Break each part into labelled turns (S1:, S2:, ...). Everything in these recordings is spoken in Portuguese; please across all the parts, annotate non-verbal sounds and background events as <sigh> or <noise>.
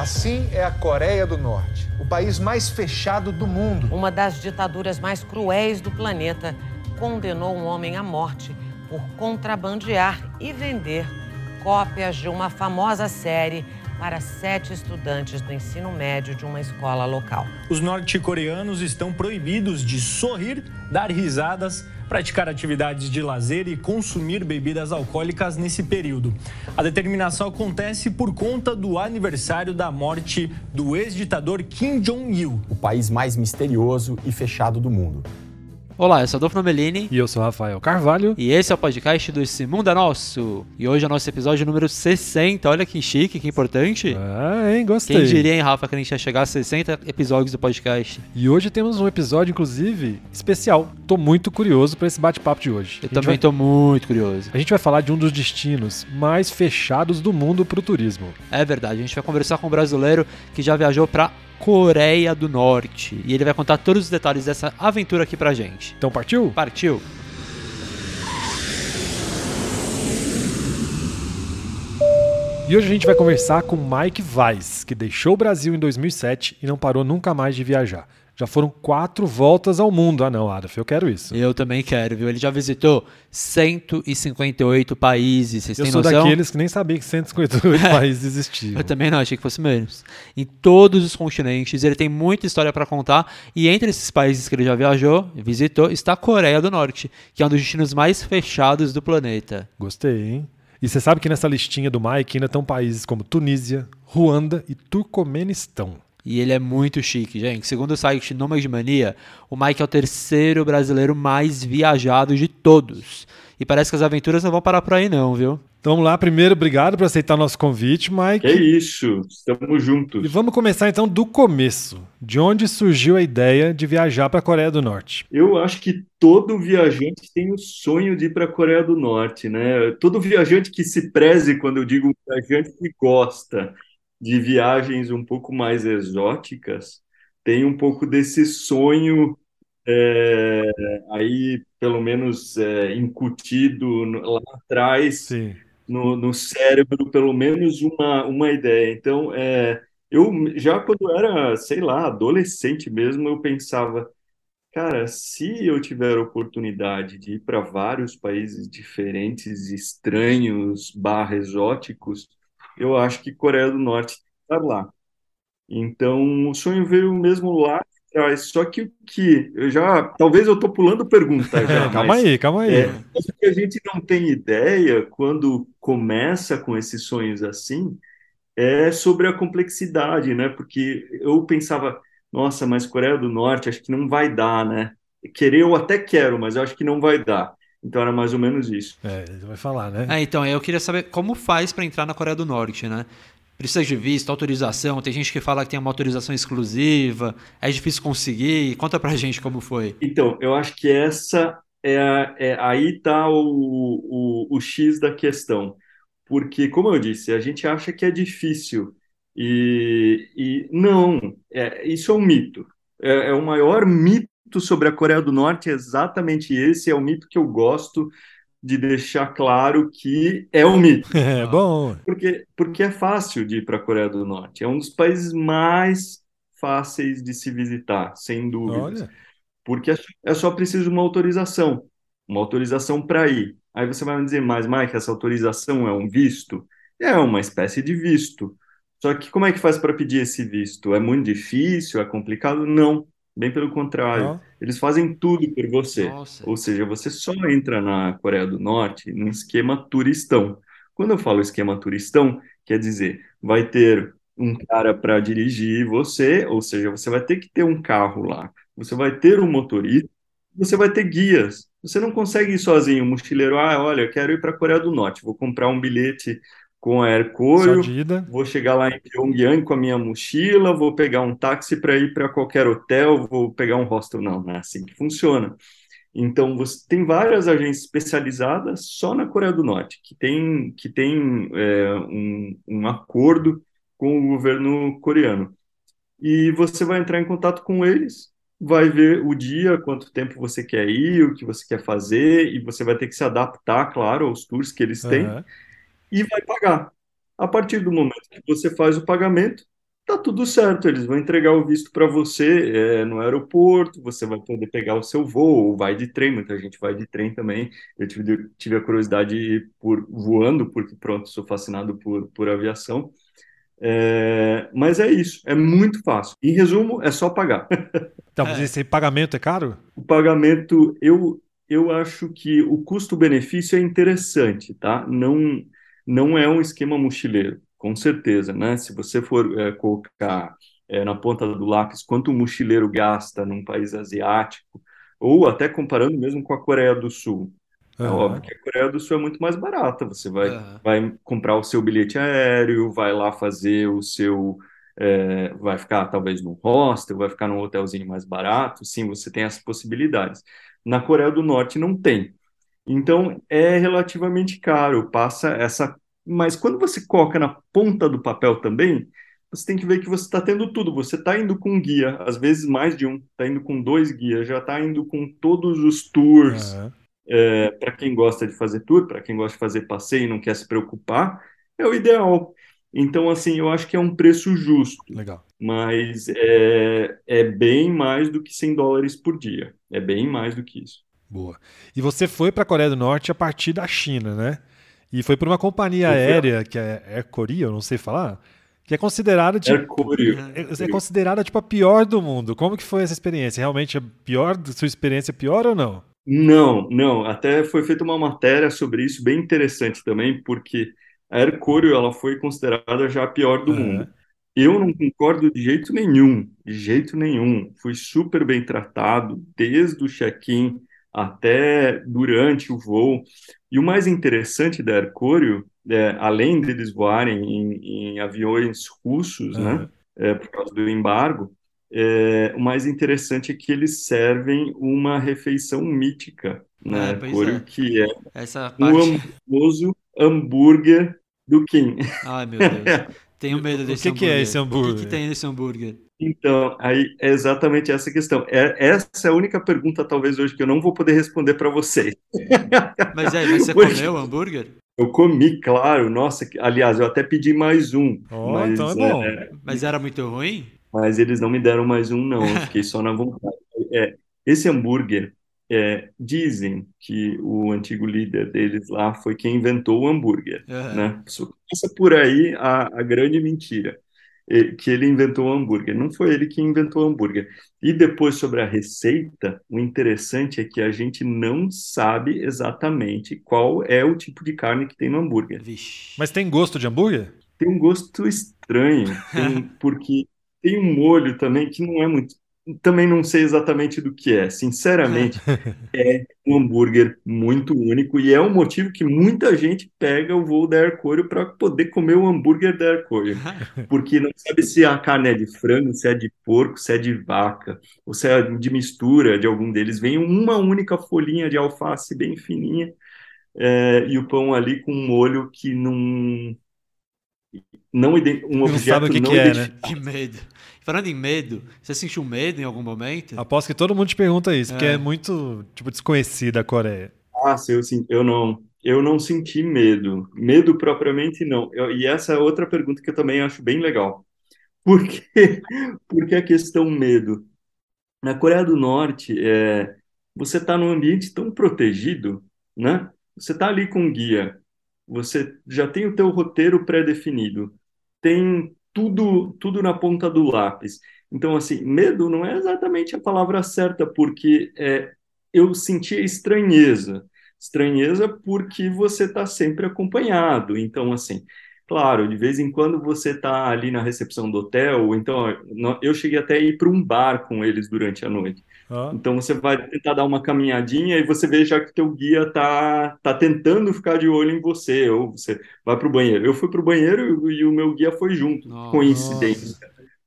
S1: Assim é a Coreia do Norte, o país mais fechado do mundo.
S2: Uma das ditaduras mais cruéis do planeta condenou um homem à morte por contrabandear e vender cópias de uma famosa série para sete estudantes do ensino médio de uma escola local.
S3: Os norte-coreanos estão proibidos de sorrir, dar risadas, praticar atividades de lazer e consumir bebidas alcoólicas nesse período. A determinação acontece por conta do aniversário da morte do ex-ditador Kim Jong-il.
S4: O país mais misterioso e fechado do mundo.
S5: Olá, eu sou Adolfo Nomelini.
S6: E eu sou Rafael Carvalho.
S5: E esse é o podcast do Esse Mundo é Nosso. E hoje é o nosso episódio número 60. Olha que chique, que importante.
S6: Ah, hein? Gostei.
S5: Quem diria, hein, Rafa, que a gente ia chegar a 60 episódios do podcast.
S6: E hoje temos um episódio, inclusive, especial. Tô muito curioso para esse bate-papo de hoje.
S5: Eu também vai... tô muito curioso.
S6: A gente vai falar de um dos destinos mais fechados do mundo pro turismo.
S5: É verdade, a gente vai conversar com um brasileiro que já viajou para Coreia do Norte. E ele vai contar todos os detalhes dessa aventura aqui pra gente.
S6: Então partiu?
S5: Partiu!
S6: E hoje a gente vai conversar com Mike Weiss, que deixou o Brasil em 2007 e não parou nunca mais de viajar. Já foram quatro voltas ao mundo. Ah, não, Adolf, eu quero isso.
S5: Eu também quero, viu? Ele já visitou 158 países. Vocês
S6: eu
S5: têm
S6: sou
S5: noção?
S6: daqueles que nem sabia que 158 <laughs> países existiam.
S5: Eu também não, achei que fosse menos. Em todos os continentes, ele tem muita história para contar. E entre esses países que ele já viajou, visitou, está a Coreia do Norte, que é um dos destinos mais fechados do planeta.
S6: Gostei, hein? E você sabe que nessa listinha do Mike ainda estão países como Tunísia, Ruanda e Turcomenistão.
S5: E ele é muito chique, gente. Segundo o site Nomad Mania, o Mike é o terceiro brasileiro mais viajado de todos. E parece que as aventuras não vão parar por aí, não, viu?
S6: Então vamos lá, primeiro, obrigado por aceitar nosso convite, Mike.
S7: É isso, estamos juntos.
S6: E vamos começar então do começo. De onde surgiu a ideia de viajar para a Coreia do Norte?
S7: Eu acho que todo viajante tem o sonho de ir para a Coreia do Norte, né? Todo viajante que se preze, quando eu digo viajante que gosta de viagens um pouco mais exóticas, tem um pouco desse sonho é, aí, pelo menos é, incutido lá atrás no, no, cérebro, pelo menos uma, uma ideia. Então, é, eu já quando era, sei lá, adolescente mesmo, eu pensava, cara, se eu tiver a oportunidade de ir para vários países diferentes, estranhos, barra exóticos, eu acho que Coreia do Norte está lá. Então, o sonho veio mesmo lá atrás. Só que o que eu já, talvez eu estou pulando pergunta <laughs> já.
S6: calma aí, calma aí.
S7: É, que a gente não tem ideia quando começa com esses sonhos assim é sobre a complexidade, né? Porque eu pensava, nossa, mas Coreia do Norte acho que não vai dar, né? Querer eu até quero, mas eu acho que não vai dar. Então era mais ou menos isso.
S6: É, ele vai falar, né?
S5: É, então, eu queria saber como faz para entrar na Coreia do Norte, né? Precisa de visto, autorização, tem gente que fala que tem uma autorização exclusiva, é difícil conseguir. Conta pra gente como foi.
S7: Então, eu acho que essa é, é aí tá o, o, o X da questão. Porque, como eu disse, a gente acha que é difícil. E, e não, é, isso é um mito. É, é o maior mito sobre a Coreia do Norte, é exatamente esse, é o mito que eu gosto de deixar claro que é um mito. <laughs>
S6: É bom.
S7: Porque, porque é fácil de ir para a Coreia do Norte. É um dos países mais fáceis de se visitar, sem dúvida.
S6: Olha.
S7: Porque é só preciso uma autorização. Uma autorização para ir. Aí você vai me dizer, mas Mike, essa autorização é um visto? É uma espécie de visto. Só que como é que faz para pedir esse visto? É muito difícil? É complicado? Não. Bem pelo contrário, oh. eles fazem tudo por você.
S5: Nossa.
S7: Ou seja, você só entra na Coreia do Norte num esquema turistão. Quando eu falo esquema turistão, quer dizer, vai ter um cara para dirigir você, ou seja, você vai ter que ter um carro lá, você vai ter um motorista, você vai ter guias. Você não consegue ir sozinho, mochileiro, ah, olha, quero ir para a Coreia do Norte, vou comprar um bilhete com a Aircorio, vou chegar lá em Pyongyang com a minha mochila, vou pegar um táxi para ir para qualquer hotel, vou pegar um hostel. Não, não é assim que funciona. Então, você tem várias agências especializadas só na Coreia do Norte, que tem, que tem é, um, um acordo com o governo coreano. E você vai entrar em contato com eles, vai ver o dia, quanto tempo você quer ir, o que você quer fazer, e você vai ter que se adaptar, claro, aos tours que eles têm. Uhum e vai pagar. A partir do momento que você faz o pagamento, tá tudo certo, eles vão entregar o visto para você é, no aeroporto, você vai poder pegar o seu voo, ou vai de trem, muita gente vai de trem também. Eu tive, tive a curiosidade por voando, porque pronto, sou fascinado por, por aviação. É, mas é isso, é muito fácil. Em resumo, é só pagar. <laughs>
S6: Então, mas esse pagamento é caro?
S7: O pagamento, eu, eu acho que o custo-benefício é interessante, tá? Não, não é um esquema mochileiro com certeza, né? Se você for é, colocar é, na ponta do lápis quanto um mochileiro gasta num país asiático, ou até comparando mesmo com a Coreia do Sul, é óbvio que a Coreia do Sul é muito mais barata. Você vai, uhum. vai comprar o seu bilhete aéreo, vai lá fazer o seu. É, vai ficar talvez num hostel, vai ficar num hotelzinho mais barato. Sim, você tem essas possibilidades. Na Coreia do Norte não tem. Então é relativamente caro. Passa essa mas quando você coloca na ponta do papel também, você tem que ver que você está tendo tudo. Você está indo com um guia, às vezes mais de um, está indo com dois guias, já está indo com todos os tours. Uhum. É, para quem gosta de fazer tour, para quem gosta de fazer passeio e não quer se preocupar, é o ideal. Então, assim, eu acho que é um preço justo.
S6: Legal.
S7: Mas é, é bem mais do que 100 dólares por dia. É bem mais do que isso.
S6: Boa. E você foi para a Coreia do Norte a partir da China, né? E foi por uma companhia aérea, que é Air Korea, eu não sei falar, que é considerada tipo,
S7: Korea.
S6: É, é, considerada tipo a pior do mundo. Como que foi essa experiência? Realmente a pior, sua experiência é pior ou não?
S7: Não, não. Até foi feita uma matéria sobre isso bem interessante também, porque a Air ela foi considerada já a pior do mundo. Eu não concordo de jeito nenhum, de jeito nenhum. Fui super bem tratado desde o check-in até durante o voo. E o mais interessante da Hercúleo, é, além deles voarem em, em aviões russos, uhum. né, é, por causa do embargo, é, o mais interessante é que eles servem uma refeição mítica na né, é. que é
S5: Essa
S7: parte... o famoso hambúrguer do Kim.
S5: Ai, meu Deus. <laughs> Tenho medo desse
S6: o que hambúrguer.
S5: O que
S6: é esse hambúrguer?
S5: O que, que tem nesse hambúrguer?
S7: Então, aí é exatamente essa questão. É, essa é a única pergunta, talvez, hoje que eu não vou poder responder para vocês. <laughs>
S5: Mas aí, você Porque... comeu o hambúrguer?
S7: Eu comi, claro. Nossa, aliás, eu até pedi mais um.
S6: Oh, mas, então é bom.
S5: É... Mas era muito ruim?
S7: Mas eles não me deram mais um, não. Eu fiquei só na vontade. <laughs> É, esse hambúrguer, é, dizem que o antigo líder deles lá foi quem inventou o hambúrguer, uhum. né? Começa por aí a, a grande mentira que ele inventou o hambúrguer. Não foi ele que inventou o hambúrguer. E depois, sobre a receita, o interessante é que a gente não sabe exatamente qual é o tipo de carne que tem no hambúrguer.
S5: Vixe.
S6: Mas tem gosto de hambúrguer?
S7: Tem um gosto estranho, tem, <laughs> porque tem um molho também que não é muito também não sei exatamente do que é. Sinceramente, <laughs> é um hambúrguer muito único e é um motivo que muita gente pega o voo da Aircorio para poder comer o hambúrguer da Aircorio. <laughs> Porque não sabe se a carne é de frango, se é de porco, se é de vaca, ou se é de mistura de algum deles. Vem uma única folhinha de alface bem fininha é, e o pão ali com um molho que não. Não, um objeto não, sabe o que, não que é, né?
S5: Que medo. Falando em medo, você sentiu medo em algum momento?
S6: Aposto que todo mundo te pergunta isso, é. porque é muito tipo, desconhecida a Coreia.
S7: Ah, sim, eu, sim, eu não. Eu não senti medo. Medo propriamente não. Eu, e essa é outra pergunta que eu também acho bem legal. <laughs> Por? Porque a questão medo. Na Coreia do Norte, é, você está num ambiente tão protegido, né? Você está ali com guia, você já tem o teu roteiro pré-definido, tem tudo, tudo na ponta do lápis. Então, assim, medo não é exatamente a palavra certa, porque é, eu sentia estranheza. Estranheza porque você está sempre acompanhado. Então, assim, claro, de vez em quando você está ali na recepção do hotel, então eu cheguei até a ir para um bar com eles durante a noite. Ah. Então você vai tentar dar uma caminhadinha e você vê já que teu guia tá, tá tentando ficar de olho em você, ou você vai para o banheiro. Eu fui para o banheiro e, e, o meu guia foi junto. Nossa. Coincidência.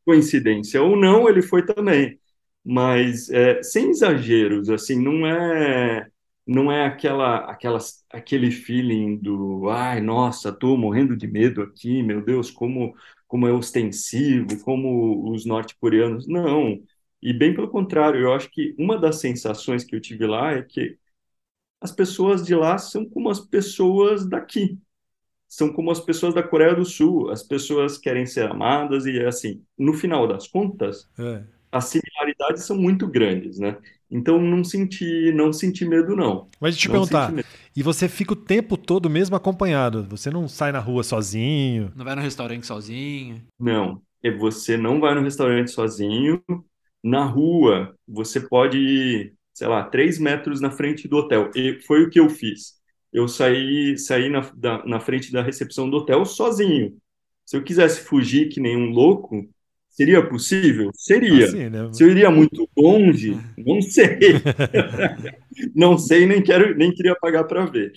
S7: Coincidência ou não, ele foi também. Mas é, sem exageros, assim, não é não é aquela, aquela, aquele feeling do ai, nossa, tô morrendo de medo aqui, meu Deus, como, como é ostensivo, como os norte-coreanos. Não, e bem pelo contrário, eu acho que uma das sensações que eu tive lá é que as pessoas de lá são como as pessoas daqui. são como as pessoas da Coreia do Sul. As pessoas querem ser amadas e, assim, no final das contas,
S6: É.
S7: as similaridades são muito grandes, né? Então, não senti, não senti medo, não.
S6: Mas deixa eu te perguntar, e você fica o tempo todo mesmo acompanhado? Você não sai na rua sozinho?
S5: Não vai no restaurante sozinho.
S7: Não, é você não vai no restaurante sozinho. Na rua, você pode ir, sei lá, três metros na frente do hotel. E foi o que eu fiz. Eu saí, saí na, da- na frente da recepção do hotel sozinho. Se eu quisesse fugir que nem um louco, seria possível? Seria.
S6: Assim, né?
S7: Se eu iria muito longe, não sei. <laughs> Não sei, nem quero, nem queria pagar para ver.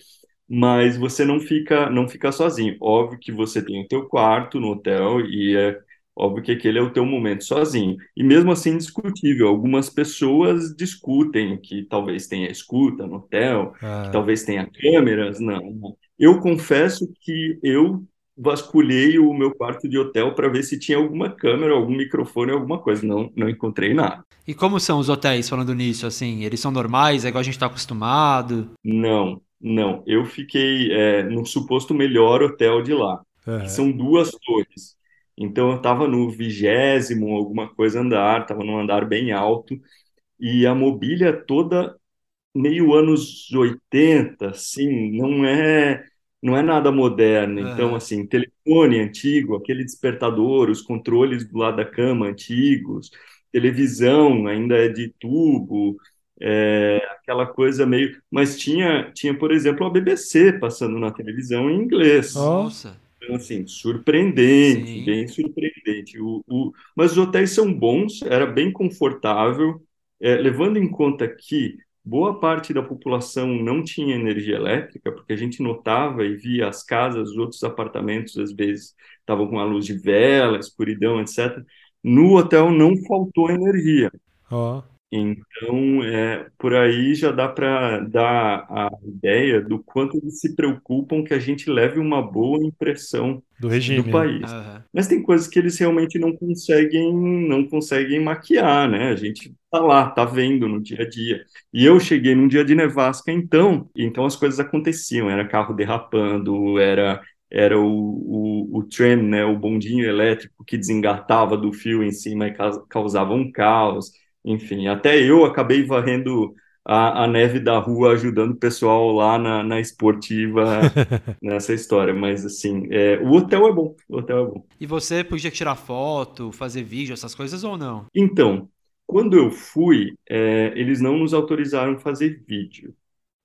S7: Mas você não fica, não fica sozinho. Óbvio que você tem o teu quarto no hotel e é óbvio que aquele é o teu momento sozinho. E mesmo assim discutível. Algumas pessoas discutem que talvez tenha escuta no hotel,
S6: Ah,
S7: que talvez tenha câmeras. Não. Eu confesso que eu vasculhei o meu quarto de hotel para ver se tinha alguma câmera, algum microfone, alguma coisa. Não, não encontrei nada.
S5: E como são os hotéis, falando nisso, assim? Eles são normais, é igual a gente tá acostumado?
S7: Não, não. Eu fiquei é, no suposto melhor hotel de lá. que São duas torres. Então eu estava no vigésimo, alguma coisa andar, estava num andar bem alto, e a mobília toda meio anos 80, assim, não é não é nada moderno. Então,
S5: Aham.
S7: assim, telefone antigo, aquele despertador, os controles do lado da cama antigos, televisão ainda é de tubo, é, aquela coisa meio. Mas tinha, tinha, por exemplo, a BBC passando na televisão em inglês.
S5: Nossa.
S7: Então, assim, surpreendente,
S5: Sim.
S7: bem surpreendente. O, o- mas os hotéis são bons, era bem confortável, é, levando em conta que boa parte da população não tinha energia elétrica, porque a gente notava e via as casas, os outros apartamentos, às vezes, estavam com a luz de vela, escuridão, etc. No hotel não faltou energia.
S6: Ó.
S7: Então, é, por aí já dá para dar a ideia do quanto eles se preocupam que a gente leve uma boa impressão
S6: Do regime.
S7: do país.
S5: Aham.
S7: Mas tem coisas que eles realmente não conseguem, não conseguem maquiar, né? A gente tá lá, tá vendo no dia a dia. E eu cheguei num dia de nevasca, então, então as coisas aconteciam. Era carro derrapando, era era o, o, o tram, né? O bondinho elétrico que desengatava do fio em cima e cau- causava um caos. Enfim, até eu acabei varrendo a, a neve da rua, ajudando o pessoal lá na, na esportiva <laughs> nessa história. Mas, assim, é, o hotel é bom, o hotel é bom.
S5: E você podia tirar foto, fazer vídeo, essas coisas ou não?
S7: Então, quando eu fui, é, eles não nos autorizaram fazer vídeo.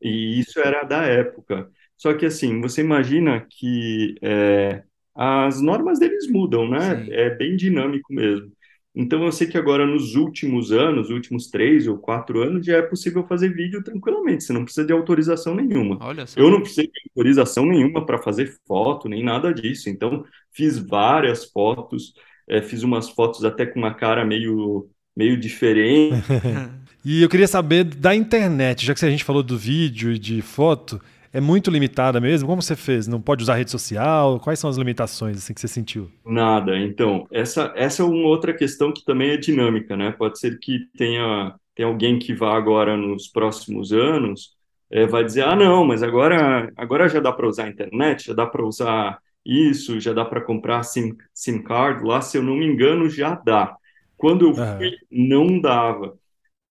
S7: E isso era da época. Só que, assim, você imagina que é, as normas deles mudam, né?
S5: Sim.
S7: É bem dinâmico mesmo. Então, eu sei que agora, nos últimos anos, últimos três ou quatro anos, já é possível fazer vídeo tranquilamente. Você não precisa de autorização nenhuma.
S5: Olha só.
S7: Eu não precisei de autorização nenhuma para fazer foto, nem nada disso. Então, fiz várias fotos, eh, fiz umas fotos até com uma cara meio, meio diferente. <laughs> <laughs>
S6: E eu queria saber da internet, já que a gente falou do vídeo e de foto, é muito limitada mesmo? Como você fez? Não pode usar rede social? Quais são as limitações assim, que você sentiu?
S7: Nada. Então, essa, essa é uma outra questão que também é dinâmica, né? Pode ser que tenha, tenha alguém que vá agora nos próximos anos, eh, vai dizer, ah, não, mas agora, agora já dá para usar a internet, já dá para usar isso, já dá para comprar SIM, SIM card lá, se eu não me engano, já dá. Quando eu fui, não dava.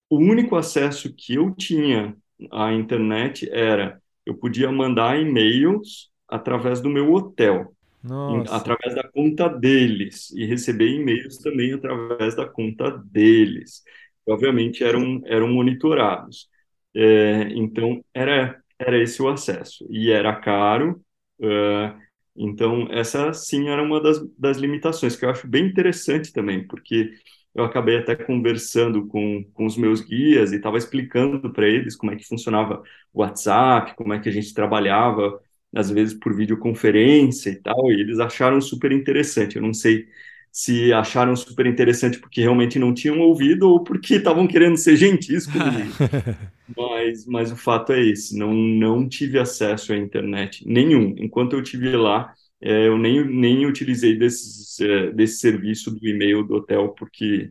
S7: O único acesso que eu tinha à internet era eu podia mandar e-mails através do meu hotel
S6: Nossa.
S7: através da conta deles e receber e-mails também através da conta deles. Obviamente eram, eram monitorados. É, então era, era esse o acesso. E era caro. é, então essa sim era uma das, das limitações que eu acho bem interessante também, porque eu acabei até conversando com, com os meus guias e estava explicando para eles como é que funcionava o WhatsApp, como é que a gente trabalhava às vezes por videoconferência e tal, e eles acharam super interessante. Eu não sei se acharam super interessante porque realmente não tinham ouvido ou porque estavam querendo ser gentis comigo. <laughs> Mas, mas o fato é esse, não, não tive acesso à internet nenhum. Enquanto eu tive lá, eh, eu nem, nem utilizei desses, eh, desse serviço do e-mail do hotel porque,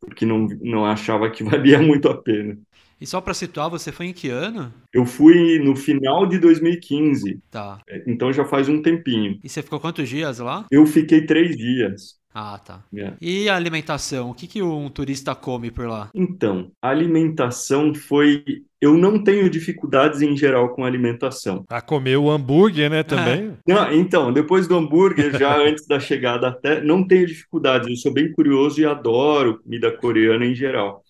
S7: porque não, não achava que <laughs> valia muito a pena.
S5: E só para situar, você foi em que ano?
S7: Eu fui no final de 2015.
S5: Tá.
S7: Então já faz um tempinho.
S5: E você ficou quantos dias lá?
S7: Eu fiquei três dias.
S5: Ah, tá.
S7: É.
S5: E a alimentação? O que, que um turista come por lá?
S7: Então, a alimentação foi. Eu não tenho dificuldades em geral com alimentação.
S6: A comer o hambúrguer, né, também.
S7: Não, então, depois do hambúrguer, já <laughs> antes da chegada até, não tenho dificuldades. Eu sou bem curioso e adoro comida coreana em geral.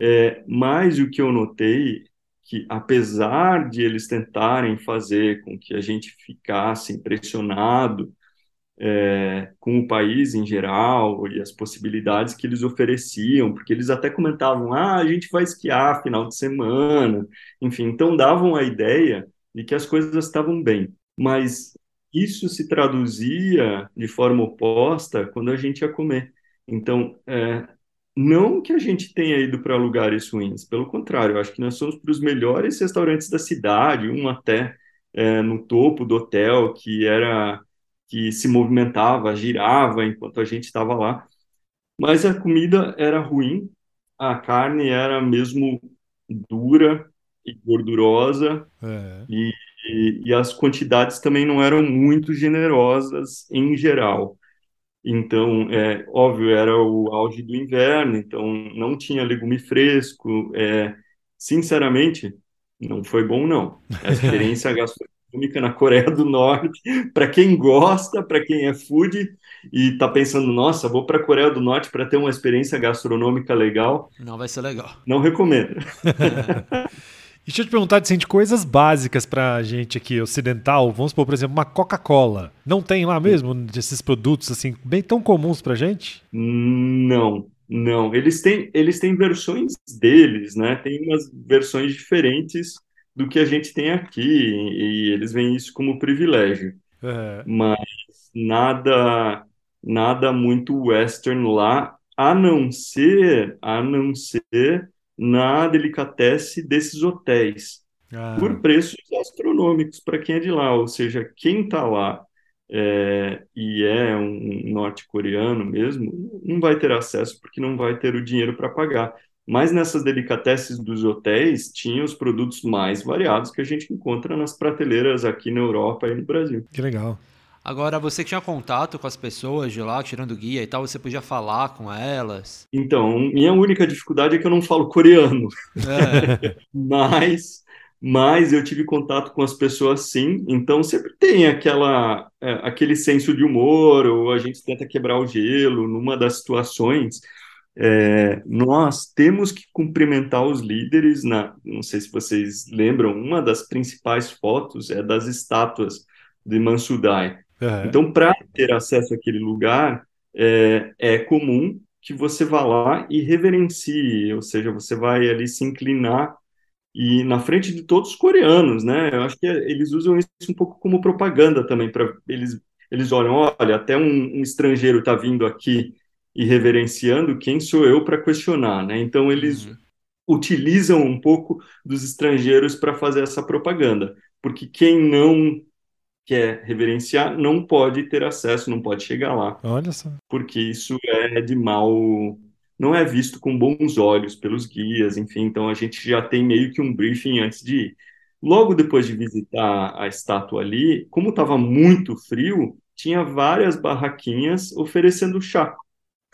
S7: É, mas o que eu notei que apesar de eles tentarem fazer com que a gente ficasse impressionado é, com o país em geral e as possibilidades que eles ofereciam, porque eles até comentavam, ah, a gente vai esquiar final de semana, enfim, então davam a ideia de que as coisas estavam bem, mas isso se traduzia de forma oposta quando a gente ia comer. Então, é, não que a gente tenha ido para lugares ruins, pelo contrário, eu acho que nós somos para os melhores restaurantes da cidade, um até é, no topo do hotel, que era que se movimentava, girava enquanto a gente estava lá. Mas a comida era ruim, a carne era mesmo dura e gordurosa,
S6: É.
S7: e, e, e as quantidades também não eram muito generosas em geral. Então, é óbvio, era o auge do inverno, então não tinha legume fresco. É, sinceramente, não foi bom, não. A <laughs> experiência gastronômica na Coreia do Norte, para quem gosta, para quem é food e está pensando, nossa, vou para a Coreia do Norte para ter uma experiência gastronômica legal,
S5: Não vai ser legal.
S7: não recomendo. <laughs>
S6: Deixa eu te perguntar assim, de coisas básicas pra gente aqui, ocidental. Vamos supor, por exemplo, uma Coca-Cola. Não tem lá mesmo desses produtos assim, bem tão comuns pra gente?
S7: Não, não. Eles têm, eles têm versões deles, né? Tem umas versões diferentes do que a gente tem aqui, e eles veem isso como privilégio.
S6: É.
S7: Mas nada, nada muito western lá, a não ser, a não ser na delicatesse desses hotéis
S6: Ah,
S7: por preços astronômicos para quem é de lá, ou seja, quem está lá é, e é um norte-coreano mesmo, não vai ter acesso porque não vai ter o dinheiro para pagar. Mas nessas delicatessen dos hotéis, tinha os produtos mais variados que a gente encontra nas prateleiras aqui na Europa e no Brasil.
S6: que legal.
S5: Agora, você que tinha contato com as pessoas de lá, tirando guia e tal, você podia falar com elas.
S7: Então, minha única dificuldade é que eu não falo coreano.
S5: É, <laughs>
S7: mas mas eu tive contato com as pessoas sim, então sempre tem aquela é, aquele senso de humor, ou a gente tenta quebrar o gelo numa das situações. É, nós temos que cumprimentar os líderes na, não sei se vocês lembram, uma das principais fotos é das estátuas de Mansudai.
S6: É.
S7: Então, para ter acesso àquele lugar, é, é comum que você vá lá e reverencie, ou seja, você vai ali se inclinar e na frente de todos os coreanos, né? Eu acho que eles usam isso um pouco como propaganda também para eles eles olham, olha, até um, um estrangeiro está vindo aqui e reverenciando, quem sou eu para questionar, né? Então eles
S5: Uhum.
S7: utilizam um pouco dos estrangeiros para fazer essa propaganda, porque quem não quer reverenciar não pode ter acesso, não pode chegar lá
S6: Olha só.
S7: porque isso é de mal, não é visto com bons olhos pelos guias, enfim, então a gente já tem meio que um briefing antes de ir. Logo depois de visitar a estátua ali, como estava muito frio, tinha várias barraquinhas oferecendo chá.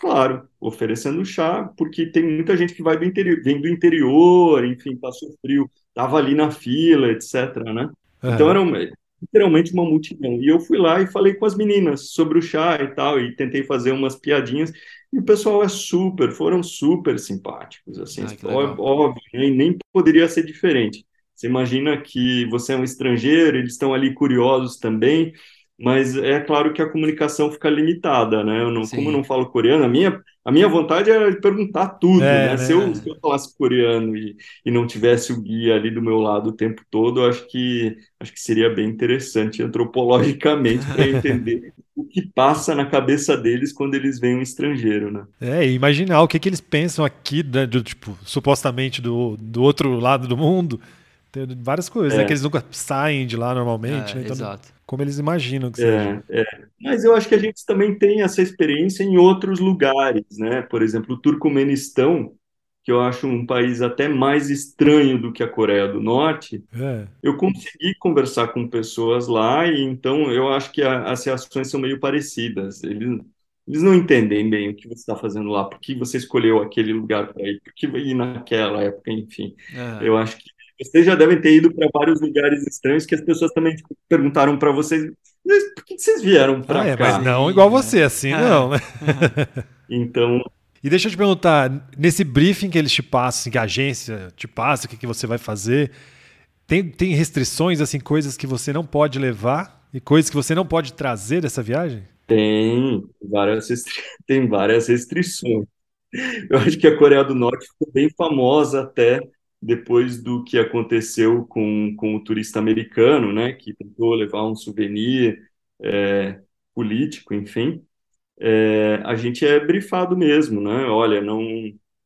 S7: Claro, oferecendo chá, porque tem muita gente que vai do interior, vem do interior, enfim, passou frio, estava ali na fila, etc, né?
S6: É.
S7: Então era uma- literalmente uma multidão. E eu fui lá e falei com as meninas sobre o chá e tal, e tentei fazer umas piadinhas. E o pessoal é super, foram super simpáticos, assim,
S5: Ah,
S7: óbvio, né? Nem poderia ser diferente. Você imagina que você é um estrangeiro, eles estão ali curiosos também, mas é claro que a comunicação fica limitada, né? Eu não,
S5: Sim.
S7: como eu não falo coreano, a minha, a minha vontade era de perguntar tudo,
S6: É,
S7: né?
S6: né?
S7: Se eu, se eu falasse coreano e, e não tivesse o guia ali do meu lado o tempo todo, eu acho que acho que seria bem interessante <laughs> antropologicamente para entender o que passa na cabeça deles quando eles veem um estrangeiro, né?
S6: É, e imaginar o que, que eles pensam aqui, né, do, tipo, supostamente do, do outro lado do mundo. Tem várias coisas,
S7: É.
S6: né? Que eles nunca saem de lá normalmente,
S5: É,
S6: né? Então,
S5: exato.
S6: como eles imaginam que seja.
S7: É, é. Mas eu acho que a gente também tem essa experiência em outros lugares, né? Por exemplo, o Turcomenistão, que que eu acho um país até mais estranho do que a Coreia do Norte,
S6: É.
S7: eu consegui conversar com pessoas lá e então eu acho que a- as reações são meio parecidas. Eles, eles não entendem bem o que você está fazendo lá, por que você escolheu aquele lugar para ir, por que ir naquela época, enfim.
S5: É.
S7: Eu acho que vocês já devem ter ido para vários lugares estranhos que as pessoas também tipo, perguntaram para vocês, "Mas por que vocês vieram para
S6: Ah, é,
S7: cá?
S6: mas não igual você, assim não, né?
S7: Então,
S6: E deixa eu te perguntar, nesse briefing que eles te passam, assim, que a agência te passa, o que, que você vai fazer, tem, tem restrições, assim, coisas que você não pode levar e coisas que você não pode trazer dessa viagem?
S7: tem várias, restri- <laughs> tem várias restrições. Eu acho que a Coreia do Norte ficou bem famosa até depois do que aconteceu com, com o turista americano, né, que tentou levar um souvenir é, político, enfim. É, a gente é brifado mesmo, né? Olha, não,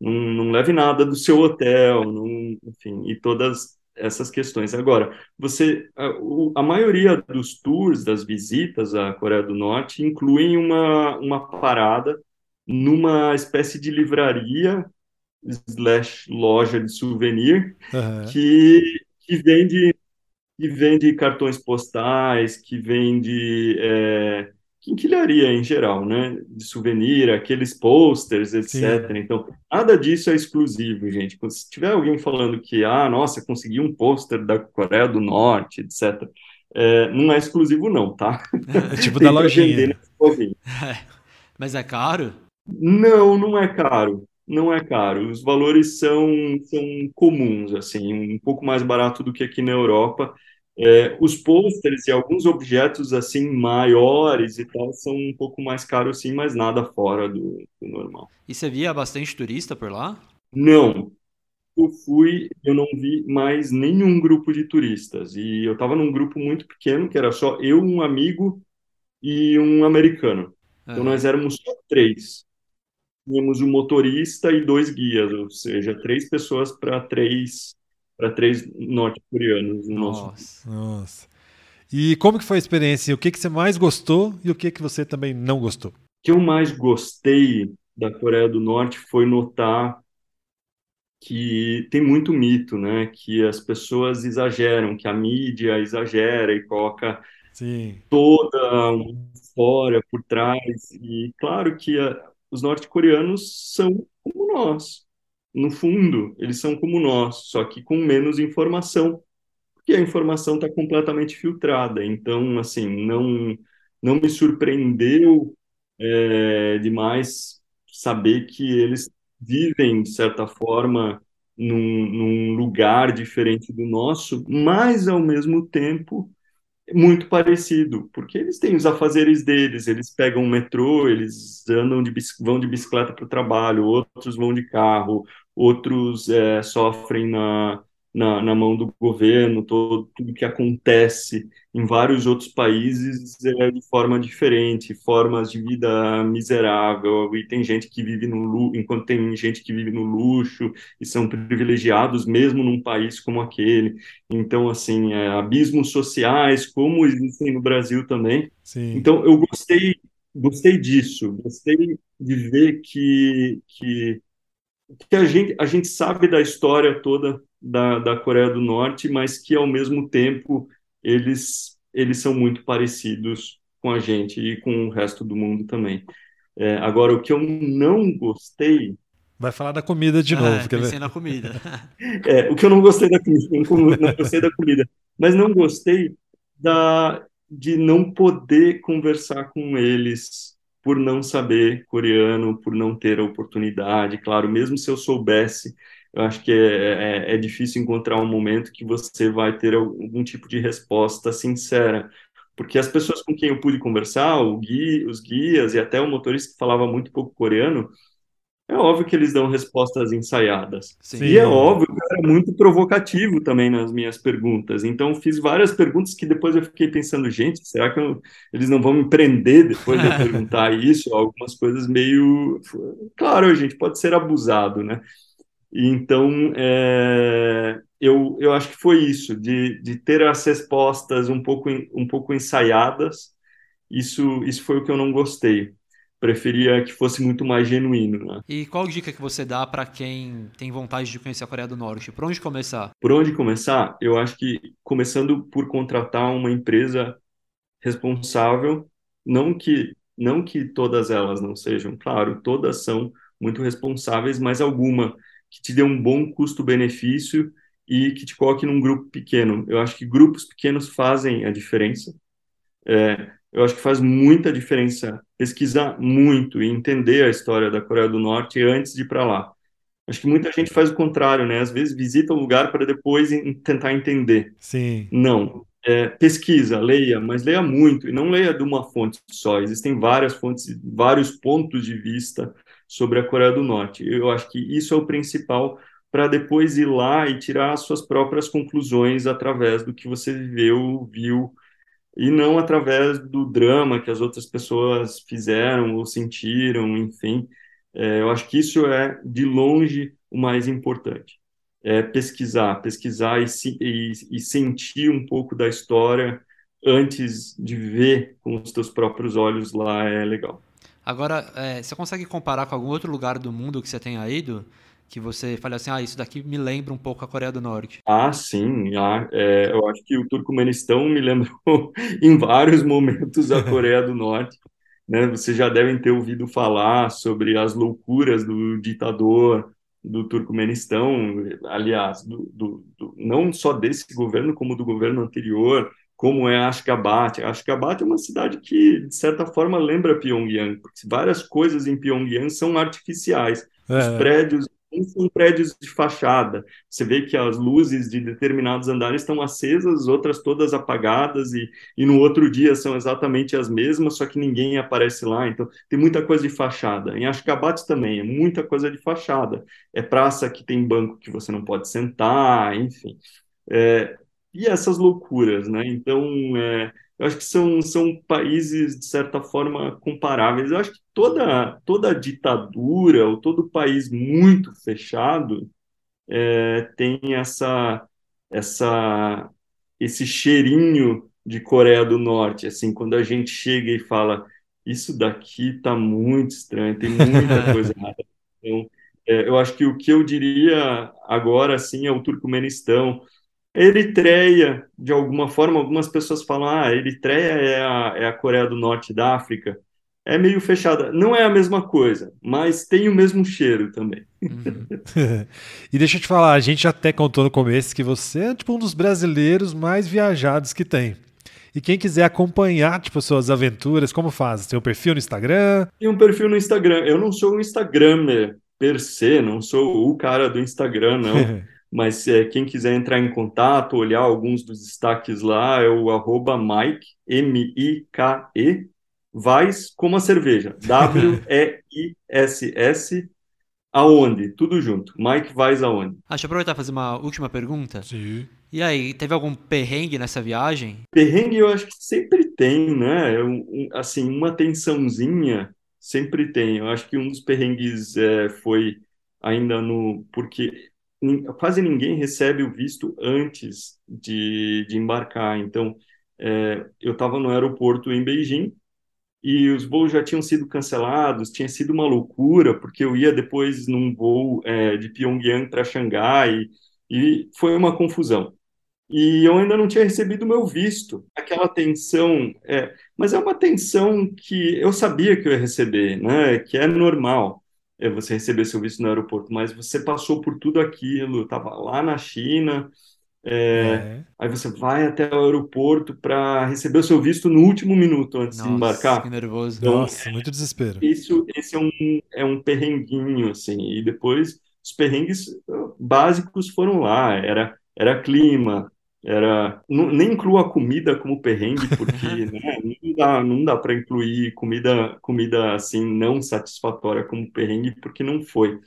S7: não, não leve nada do seu hotel, não, enfim, e todas essas questões. Agora, você, a, a maioria dos tours, das visitas à Coreia do Norte, incluem uma, uma parada numa espécie de livraria slash loja de souvenir
S6: Aham.
S7: que, que vende que vende cartões postais, que vende é, quinquilharia em geral, né? De souvenir, aqueles posters, etc.
S6: Sim.
S7: Então, nada disso é exclusivo, gente. Se tiver alguém falando que, ah, nossa, consegui um pôster da Coreia do Norte, etc. é, não é exclusivo, não, tá?
S6: É <laughs> tipo <laughs> da lojinha. <laughs>
S5: Mas é caro?
S7: Não, não é caro. Não é caro. Os valores são, são comuns, assim, um pouco mais barato do que aqui na Europa. É, os pôsteres e alguns objetos assim maiores e tal são um pouco mais caros, sim, mas nada fora do, do normal.
S5: E você via bastante turista por lá?
S7: Não, eu fui, eu não vi mais nenhum grupo de turistas. E eu estava num grupo muito pequeno, que era só eu, um amigo e um americano. Então nós éramos só três. Tínhamos um motorista e dois guias, ou seja, três pessoas para três para três norte-coreanos no nosso.
S5: Nossa.
S6: Nossa. E como que foi a experiência? O que, que você mais gostou e o que, que você também não gostou?
S7: O que eu mais gostei da Coreia do Norte foi notar que tem muito mito, né? Que as pessoas exageram, que a mídia exagera e coloca
S6: Sim.
S7: toda uma história por trás. E claro que a- os norte-coreanos são como nós. No fundo, eles são como nós, só que com menos informação, porque a informação está completamente filtrada. Então, assim, não, não me surpreendeu é, demais saber que eles vivem, de certa forma, num, num lugar diferente do nosso, mas, ao mesmo tempo, muito parecido, porque eles têm os afazeres deles, eles pegam o metrô, eles andam de, vão de bicicleta para o trabalho, outros vão de carro, outros é, sofrem na, na, na mão do governo, todo, tudo que acontece em vários outros países é de forma diferente, formas de vida miserável, e tem gente que vive no luxo, enquanto tem gente que vive no luxo e são privilegiados mesmo num país como aquele. Então, assim, é, abismos sociais, como existem no Brasil também.
S6: Sim.
S7: Então, eu gostei, gostei disso, gostei de ver que, que, que a gente, a gente sabe da história toda da, da Coreia do Norte, mas que, ao mesmo tempo, eles, eles são muito parecidos com a gente e com o resto do mundo também. É, agora, o que eu não gostei
S6: Vai falar da comida de
S5: É,
S6: novo. quer ver?
S5: pensei na comida. <laughs>
S7: É, o que eu não gostei da comida, não gostei da comida, mas não gostei da, de não poder conversar com eles por não saber coreano, por não ter a oportunidade. Claro, mesmo se eu soubesse, eu acho que é, é, é difícil encontrar um momento que você vai ter algum tipo de resposta sincera. Porque as pessoas com quem eu pude conversar, os guias e até o motorista que falava muito pouco coreano, é óbvio que eles dão respostas ensaiadas.
S5: Sim.
S7: E é óbvio que eu era muito provocativo também nas minhas perguntas. Então, fiz várias perguntas que depois eu fiquei pensando, gente, será que eu- eles não vão me prender depois de eu perguntar <laughs> isso? Algumas coisas meio. Claro, a gente pode ser abusado, né? Então, é, eu, eu acho que foi isso, de, de ter as respostas um pouco, um pouco ensaiadas, isso, isso foi o que eu não gostei. preferia que fosse muito mais genuíno. Né?
S5: E qual dica que você dá para quem tem vontade de conhecer a Coreia do Norte? Por onde começar?
S7: Por onde começar? Eu acho que começando por contratar uma empresa responsável, não que não que todas elas não sejam, claro, todas são muito responsáveis, mas alguma que te dê um bom custo-benefício e que te coloque num grupo pequeno. Eu acho que grupos pequenos fazem a diferença. É, eu acho que faz muita diferença pesquisar muito e entender a história da Coreia do Norte antes de ir para lá. Acho que muita gente faz o contrário, né? Às vezes visita o lugar para depois tentar entender.
S6: Sim.
S7: Não. É, pesquisa, leia, mas leia muito e não leia de uma fonte só. Existem várias fontes, vários pontos de vista sobre a Coreia do Norte. Eu acho que isso é o principal para depois ir lá e tirar as suas próprias conclusões através do que você viveu, viu e não através do drama que as outras pessoas fizeram ou sentiram, enfim. É, eu acho que isso é, de longe, o mais importante. É pesquisar, pesquisar e, e, e sentir um pouco da história antes de ver com os teus próprios olhos lá é legal.
S5: Agora, é, você consegue comparar com algum outro lugar do mundo que você tenha ido? que você fale assim, ah, isso daqui me lembra um pouco a Coreia do Norte?
S7: Ah, sim, ah, é, eu acho que o Turcomenistão me lembrou <laughs> em vários momentos a Coreia do Norte. Né? Vocês já devem ter ouvido falar sobre as loucuras do ditador do Turcomenistão, aliás, do, do, do, não só desse governo, como do governo anterior, como é Ashgabat. Ashgabat é uma cidade que, de certa forma, lembra Pyongyang, porque várias coisas em Pyongyang são artificiais. É. Os prédios são prédios de fachada. Você vê que as luzes de determinados andares estão acesas, outras todas apagadas, e, e no outro dia são exatamente as mesmas, só que ninguém aparece lá. Então, tem muita coisa de fachada. Em Ashgabat também, é muita coisa de fachada. É praça que tem banco que você não pode sentar, enfim. É, e essas loucuras, né? Então, é, eu acho que são, são países, de certa forma, comparáveis. Eu acho que toda, toda ditadura, ou todo país muito fechado, é, tem essa, essa, esse cheirinho de Coreia do Norte. Assim, quando a gente chega e fala, isso daqui está muito estranho, tem muita <laughs> coisa errada. Então, é, eu acho que o que eu diria agora, assim, é o Turcomenistão, Eritreia, de alguma forma, algumas pessoas falam, ah, Eritreia é a, é a Coreia do Norte da África. É meio fechada. Não é a mesma coisa, mas tem o mesmo cheiro também.
S6: Uhum. <laughs> e deixa eu te falar, a gente até contou no começo que você é tipo um dos brasileiros mais viajados que tem. E quem quiser acompanhar, tipo, suas aventuras, como faz? Tem um perfil no Instagram?
S7: Tem um perfil no Instagram. Eu não sou um Instagrammer per se, não sou o cara do Instagram, não. <laughs> mas é, quem quiser entrar em contato, olhar alguns dos destaques lá, é o arroba Mike, M-I-K-E, Vais como a cerveja, <laughs> W-E-I-S-S, aonde? Tudo junto. Mike Vais aonde?
S5: Ah, deixa eu aproveitar e fazer uma última pergunta.
S6: Sim.
S5: E aí, teve algum perrengue nessa viagem?
S7: Perrengue eu acho que sempre tem, né? Um, assim, uma tensãozinha sempre tem. Eu acho que um dos perrengues é, foi ainda no... Porque quase ninguém recebe o visto antes de, de embarcar. Então, é, eu estava no aeroporto em Beijing e os voos já tinham sido cancelados, tinha sido uma loucura, porque eu ia depois num voo é, de Pyongyang para Xangai e foi uma confusão. E eu ainda não tinha recebido o meu visto. Aquela tensão, é, mas é uma tensão que eu sabia que eu ia receber, né? Que é normal você receber seu visto no aeroporto, mas você passou por tudo aquilo, estava lá na China, é, é. aí você vai até o aeroporto para receber o seu visto no último minuto antes
S5: Nossa,
S7: de embarcar.
S5: Que nervoso.
S6: Então, Nossa, muito desespero.
S7: Isso, esse é um, é um perrenguinho, assim, e depois os perrengues básicos foram lá, era, era clima, era não, nem inclua a comida como perrengue porque <laughs> né, não dá não dá para incluir comida comida assim não satisfatória como perrengue porque não foi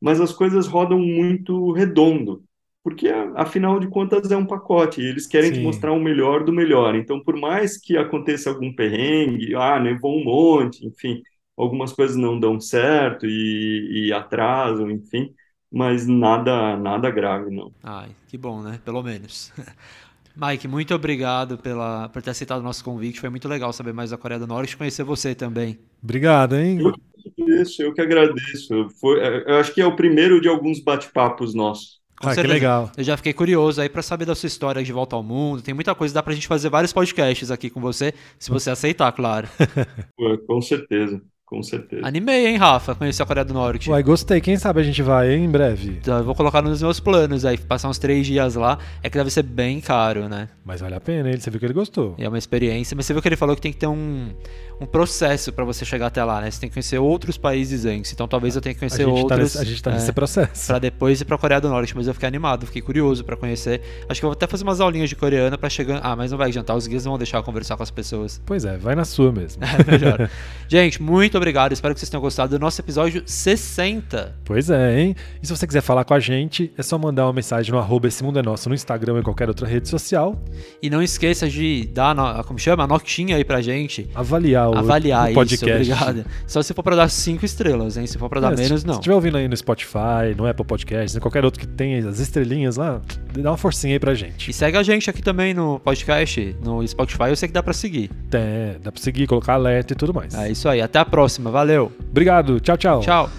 S7: mas as coisas rodam muito redondo porque afinal de contas é um pacote e eles querem Sim. te mostrar o melhor do melhor então por mais que aconteça algum perrengue ah nevou um monte enfim algumas coisas não dão certo e, e atrasam enfim mas nada nada grave, não.
S5: Ai, que bom, né? Pelo menos. <laughs> Mike, muito obrigado pela, por ter aceitado o nosso convite. Foi muito legal saber mais da Coreia do Norte e conhecer você também.
S6: Obrigado, hein?
S7: Eu que agradeço, eu que agradeço. Foi, eu acho que é o primeiro de alguns bate-papos nossos.
S5: Com
S6: ah, que
S5: certeza.
S6: legal.
S5: Eu já fiquei curioso aí pra saber da sua história de volta ao mundo. Tem muita coisa, dá pra gente fazer vários podcasts aqui com você, se você aceitar, claro. <laughs>
S7: Com certeza, com certeza.
S5: Animei, hein, Rafa, conhecer a Coreia do Norte.
S6: Uai, gostei. Quem sabe a gente vai, hein, em breve.
S5: Então, eu vou colocar nos meus planos aí, passar uns três dias lá. É que deve ser bem caro, né?
S6: Mas vale a pena, hein? Você viu que ele gostou.
S5: E é uma experiência. Mas você viu que ele falou que tem que ter um, um processo pra você chegar até lá, né? Você tem que conhecer outros países antes. Então talvez eu tenha que
S6: A
S5: conhecer
S6: tá
S5: outros.
S6: nesse, a gente tá
S5: é,
S6: nesse processo.
S5: Pra depois ir pra Coreia do Norte, mas eu fiquei animado, fiquei curioso pra conhecer. Acho que eu vou até fazer umas aulinhas de coreano pra chegar. Ah, mas não vai adiantar, os guias não vão deixar eu conversar com as pessoas.
S6: Pois é, vai na sua mesmo. <laughs>
S5: É melhor. Gente, muito obrigado. Espero que vocês tenham gostado do nosso episódio 60.
S6: Pois é, hein? E se você quiser falar com a gente, é só mandar uma mensagem no arroba esse mundo é nosso no Instagram ou em qualquer outra rede social.
S5: E não esqueça de dar, a no- como chama? A notinha aí pra gente.
S6: Avaliar o,
S5: Avaliar
S6: o podcast.
S5: isso, obrigado. Só se for pra dar cinco estrelas, hein? Se for pra dar
S6: É, se-
S5: menos,
S6: Se
S5: não.
S6: estiver ouvindo aí no Spotify, no Apple Podcasts, em qualquer outro que tenha as estrelinhas lá, dá uma forcinha aí pra gente.
S5: E segue a gente aqui também no podcast, no Spotify, eu sei que dá pra seguir.
S6: É, dá pra seguir, colocar alerta e tudo mais.
S5: É isso aí, até a próxima, valeu.
S6: Obrigado, tchau, tchau.
S5: Tchau.